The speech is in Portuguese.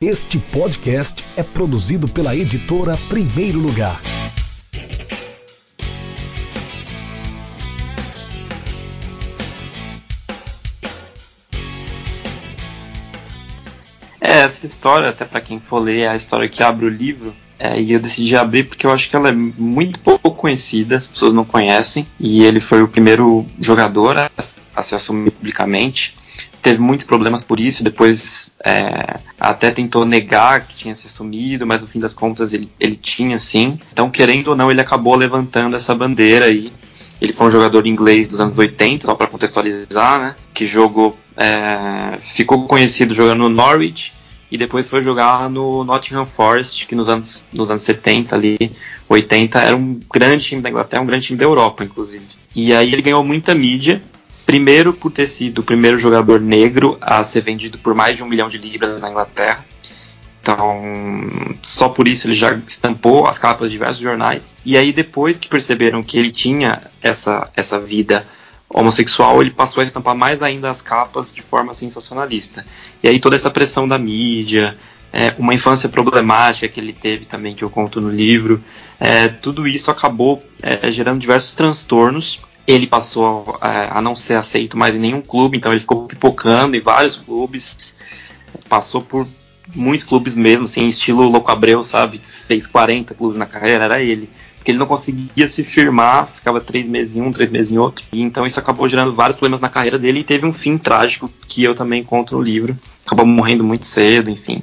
Este podcast é produzido pela editora Primeiro Lugar. É, essa história, até para quem for ler, é a história que abre o livro. É, e eu decidi abrir porque eu acho que ela é muito pouco conhecida, as pessoas não conhecem. E ele foi o primeiro jogador a, a se assumir publicamente teve muitos problemas por isso, depois é, até tentou negar que tinha se assumido, mas no fim das contas ele, ele tinha sim. Então, querendo ou não, ele acabou levantando essa bandeira aí. Ele foi um jogador inglês dos anos 80, só para contextualizar, né? Que jogou, é, ficou conhecido jogando no Norwich e depois foi jogar no Nottingham Forest, que nos anos, nos anos 70 ali, 80, era um grande time da Inglaterra, um grande time da Europa, inclusive. E aí ele ganhou muita mídia, Primeiro, por ter sido o primeiro jogador negro a ser vendido por mais de um milhão de libras na Inglaterra. Então, só por isso ele já estampou as capas de diversos jornais. E aí, depois que perceberam que ele tinha essa, essa vida homossexual, ele passou a estampar mais ainda as capas de forma sensacionalista. E aí, toda essa pressão da mídia, é, uma infância problemática que ele teve também, que eu conto no livro, é, tudo isso acabou é, gerando diversos transtornos ele passou é, a não ser aceito mais em nenhum clube, então ele ficou pipocando em vários clubes, passou por muitos clubes mesmo, assim, estilo Louco Abreu, sabe? Fez 40 clubes na carreira, era ele. Porque ele não conseguia se firmar, ficava três meses em um, três meses em outro. E então isso acabou gerando vários problemas na carreira dele e teve um fim trágico que eu também conto no livro. Acabou morrendo muito cedo, enfim.